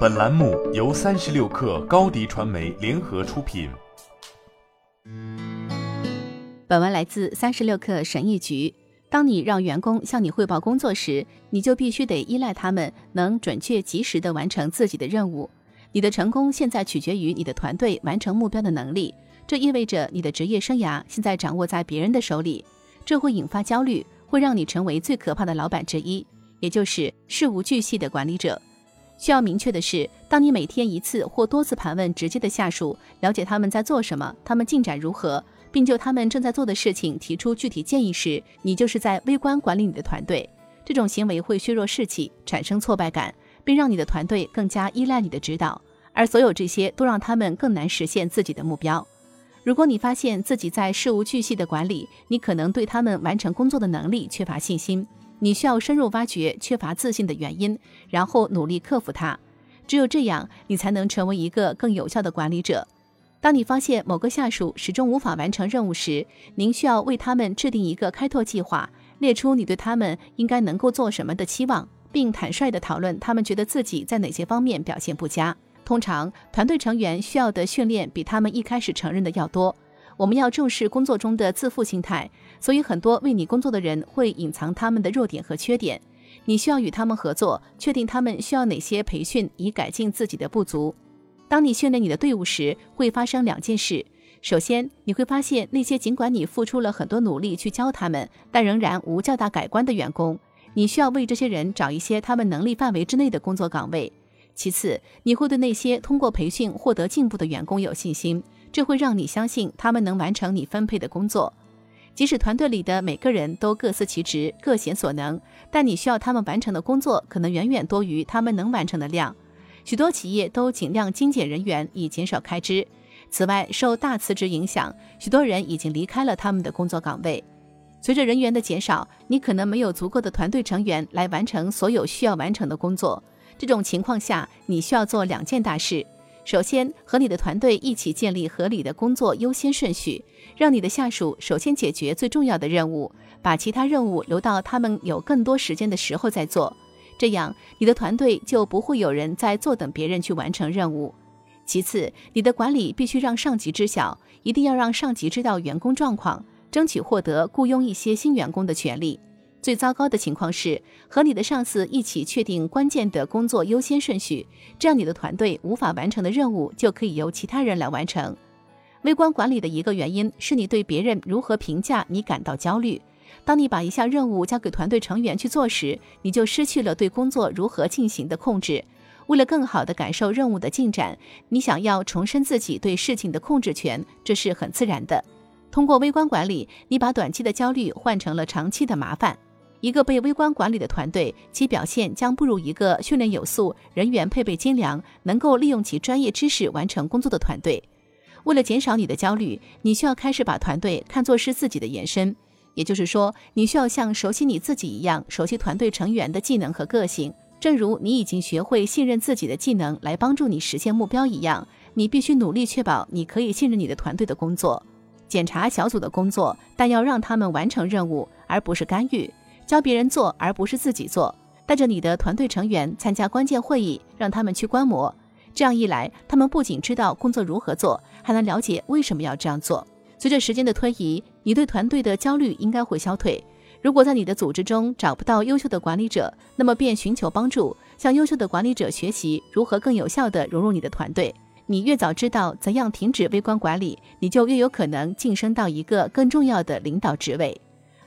本栏目由三十六氪高低传媒联合出品。本文来自三十六氪神译局。当你让员工向你汇报工作时，你就必须得依赖他们能准确及时地完成自己的任务。你的成功现在取决于你的团队完成目标的能力，这意味着你的职业生涯现在掌握在别人的手里，这会引发焦虑，会让你成为最可怕的老板之一，也就是事无巨细的管理者。需要明确的是，当你每天一次或多次盘问直接的下属，了解他们在做什么，他们进展如何。并就他们正在做的事情提出具体建议时，你就是在微观管理你的团队。这种行为会削弱士气，产生挫败感，并让你的团队更加依赖你的指导。而所有这些都让他们更难实现自己的目标。如果你发现自己在事无巨细的管理，你可能对他们完成工作的能力缺乏信心。你需要深入挖掘缺乏自信的原因，然后努力克服它。只有这样，你才能成为一个更有效的管理者。当你发现某个下属始终无法完成任务时，您需要为他们制定一个开拓计划，列出你对他们应该能够做什么的期望，并坦率地讨论他们觉得自己在哪些方面表现不佳。通常，团队成员需要的训练比他们一开始承认的要多。我们要重视工作中的自负心态，所以很多为你工作的人会隐藏他们的弱点和缺点。你需要与他们合作，确定他们需要哪些培训，以改进自己的不足。当你训练你的队伍时，会发生两件事。首先，你会发现那些尽管你付出了很多努力去教他们，但仍然无较大改观的员工，你需要为这些人找一些他们能力范围之内的工作岗位。其次，你会对那些通过培训获得进步的员工有信心，这会让你相信他们能完成你分配的工作。即使团队里的每个人都各司其职、各显所能，但你需要他们完成的工作可能远远多于他们能完成的量。许多企业都尽量精简人员以减少开支。此外，受大辞职影响，许多人已经离开了他们的工作岗位。随着人员的减少，你可能没有足够的团队成员来完成所有需要完成的工作。这种情况下，你需要做两件大事：首先，和你的团队一起建立合理的工作优先顺序，让你的下属首先解决最重要的任务，把其他任务留到他们有更多时间的时候再做。这样，你的团队就不会有人在坐等别人去完成任务。其次，你的管理必须让上级知晓，一定要让上级知道员工状况，争取获得雇佣一些新员工的权利。最糟糕的情况是和你的上司一起确定关键的工作优先顺序，这样你的团队无法完成的任务就可以由其他人来完成。微观管理的一个原因是你对别人如何评价你感到焦虑。当你把一项任务交给团队成员去做时，你就失去了对工作如何进行的控制。为了更好地感受任务的进展，你想要重申自己对事情的控制权，这是很自然的。通过微观管理，你把短期的焦虑换成了长期的麻烦。一个被微观管理的团队，其表现将不如一个训练有素、人员配备精良、能够利用其专业知识完成工作的团队。为了减少你的焦虑，你需要开始把团队看作是自己的延伸。也就是说，你需要像熟悉你自己一样熟悉团队成员的技能和个性，正如你已经学会信任自己的技能来帮助你实现目标一样。你必须努力确保你可以信任你的团队的工作，检查小组的工作，但要让他们完成任务，而不是干预；教别人做，而不是自己做。带着你的团队成员参加关键会议，让他们去观摩。这样一来，他们不仅知道工作如何做，还能了解为什么要这样做。随着时间的推移，你对团队的焦虑应该会消退。如果在你的组织中找不到优秀的管理者，那么便寻求帮助，向优秀的管理者学习如何更有效地融入你的团队。你越早知道怎样停止微观管理，你就越有可能晋升到一个更重要的领导职位。